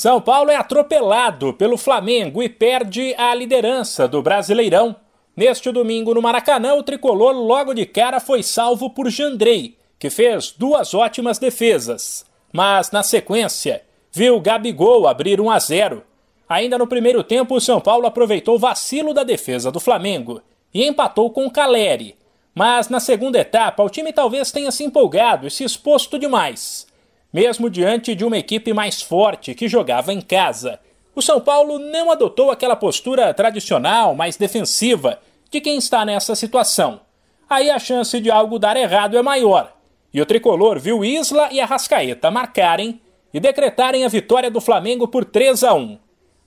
São Paulo é atropelado pelo Flamengo e perde a liderança do Brasileirão. Neste domingo no Maracanã, o tricolor logo de cara foi salvo por Jandrei, que fez duas ótimas defesas. Mas na sequência, viu Gabigol abrir 1 a 0. Ainda no primeiro tempo, o São Paulo aproveitou o vacilo da defesa do Flamengo e empatou com Caleri. Mas na segunda etapa, o time talvez tenha se empolgado e se exposto demais mesmo diante de uma equipe mais forte que jogava em casa. O São Paulo não adotou aquela postura tradicional, mais defensiva, de quem está nessa situação. Aí a chance de algo dar errado é maior. E o tricolor viu Isla e Arrascaeta marcarem e decretarem a vitória do Flamengo por 3 a 1.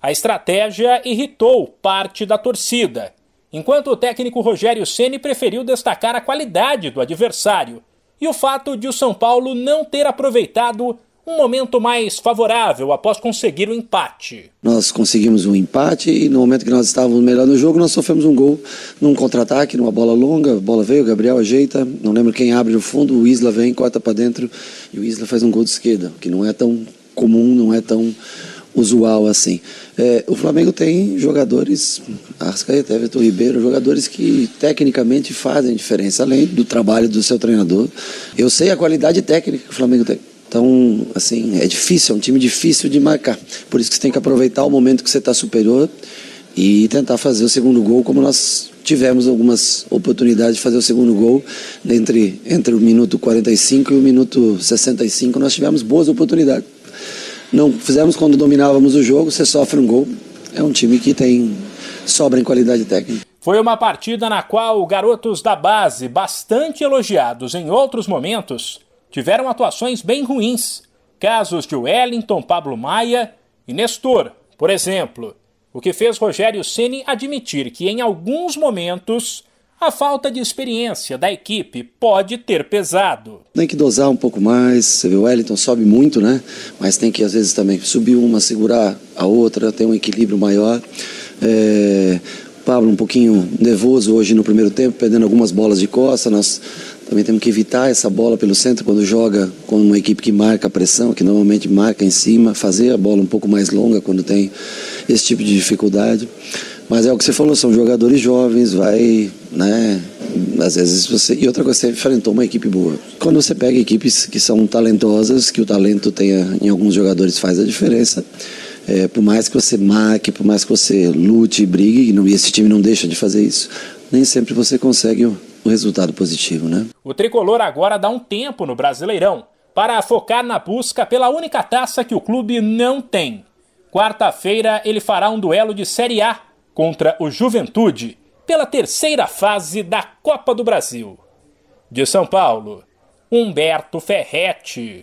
A estratégia irritou parte da torcida, enquanto o técnico Rogério Ceni preferiu destacar a qualidade do adversário e o fato de o São Paulo não ter aproveitado um momento mais favorável após conseguir o empate. Nós conseguimos um empate e no momento que nós estávamos melhor no jogo, nós sofremos um gol num contra-ataque, numa bola longa, a bola veio, o Gabriel ajeita, não lembro quem abre no fundo, o Isla vem, corta para dentro e o Isla faz um gol de esquerda, que não é tão comum, não é tão usual assim. É, o Flamengo tem jogadores, Arrascaeta, Everton Ribeiro, jogadores que tecnicamente fazem diferença, além do trabalho do seu treinador. Eu sei a qualidade técnica que o Flamengo tem. Então, assim, é difícil, é um time difícil de marcar. Por isso que você tem que aproveitar o momento que você está superior e tentar fazer o segundo gol, como nós tivemos algumas oportunidades de fazer o segundo gol entre, entre o minuto 45 e o minuto 65. Nós tivemos boas oportunidades não fizemos quando dominávamos o jogo, você sofre um gol. É um time que tem sobra em qualidade técnica. Foi uma partida na qual garotos da base, bastante elogiados em outros momentos, tiveram atuações bem ruins. Casos de Wellington, Pablo Maia e Nestor, por exemplo. O que fez Rogério Ceni admitir que em alguns momentos a falta de experiência da equipe pode ter pesado. Tem que dosar um pouco mais. Você vê o Wellington sobe muito, né? Mas tem que às vezes também subir uma, segurar a outra, ter um equilíbrio maior. É... Pablo um pouquinho nervoso hoje no primeiro tempo, perdendo algumas bolas de costa. Nós também temos que evitar essa bola pelo centro quando joga com uma equipe que marca a pressão, que normalmente marca em cima, fazer a bola um pouco mais longa quando tem esse tipo de dificuldade. Mas é o que você falou, são jogadores jovens, vai, né? Às vezes você. E outra coisa, você enfrentou uma equipe boa. Quando você pega equipes que são talentosas, que o talento tenha em alguns jogadores faz a diferença. É, por mais que você marque, por mais que você lute brigue, e, não, e esse time não deixa de fazer isso, nem sempre você consegue o, o resultado positivo, né? O tricolor agora dá um tempo no Brasileirão para focar na busca pela única taça que o clube não tem. Quarta-feira ele fará um duelo de Série A contra o Juventude pela terceira fase da Copa do Brasil. De São Paulo, Humberto Ferretti.